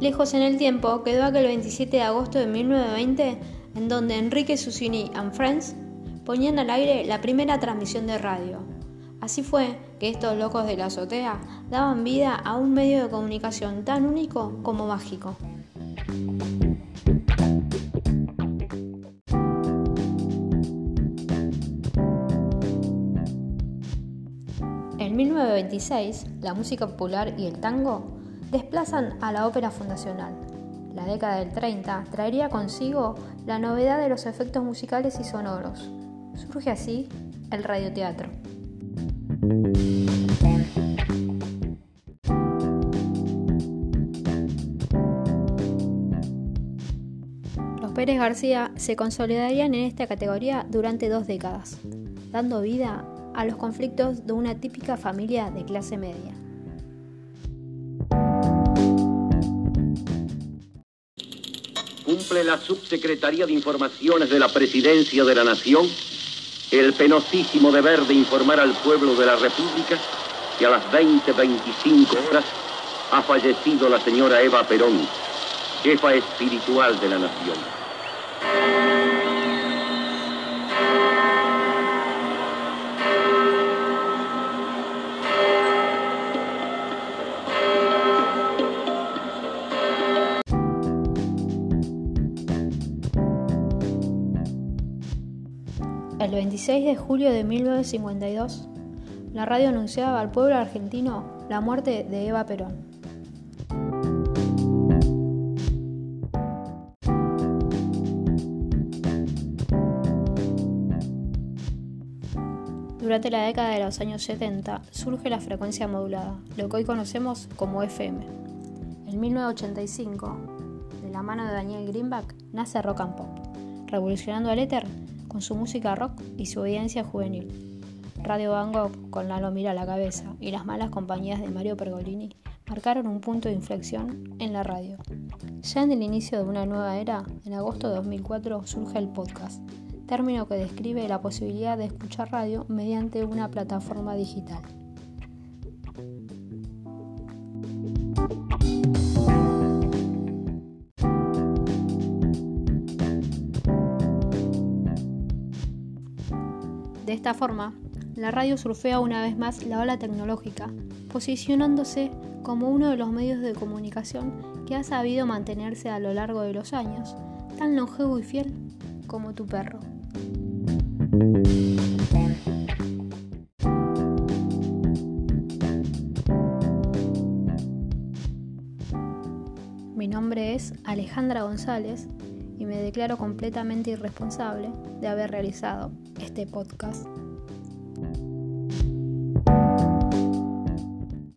lejos en el tiempo quedó aquel 27 de agosto de 1920, en donde Enrique Susini and Friends ponían al aire la primera transmisión de radio. Así fue que estos locos de la azotea daban vida a un medio de comunicación tan único como mágico. En 1926, la música popular y el tango desplazan a la ópera fundacional. La década del 30 traería consigo la novedad de los efectos musicales y sonoros. Surge así el radioteatro. Los Pérez García se consolidarían en esta categoría durante dos décadas, dando vida a los conflictos de una típica familia de clase media. La Subsecretaría de Informaciones de la Presidencia de la Nación el penosísimo deber de informar al pueblo de la República que a las 20.25 horas ha fallecido la señora Eva Perón, jefa espiritual de la nación. El 26 de julio de 1952, la radio anunciaba al pueblo argentino la muerte de Eva Perón. Durante la década de los años 70 surge la frecuencia modulada, lo que hoy conocemos como FM. En 1985, de la mano de Daniel Greenback, nace Rock and Pop, revolucionando el éter con su música rock y su audiencia juvenil. Radio Van Gogh, con Lalo Mira a la cabeza, y las malas compañías de Mario Pergolini marcaron un punto de inflexión en la radio. Ya en el inicio de una nueva era, en agosto de 2004 surge el podcast, término que describe la posibilidad de escuchar radio mediante una plataforma digital. De esta forma, la radio surfea una vez más la ola tecnológica, posicionándose como uno de los medios de comunicación que ha sabido mantenerse a lo largo de los años, tan longevo y fiel como tu perro. Mi nombre es Alejandra González y me declaro completamente irresponsable de haber realizado este podcast.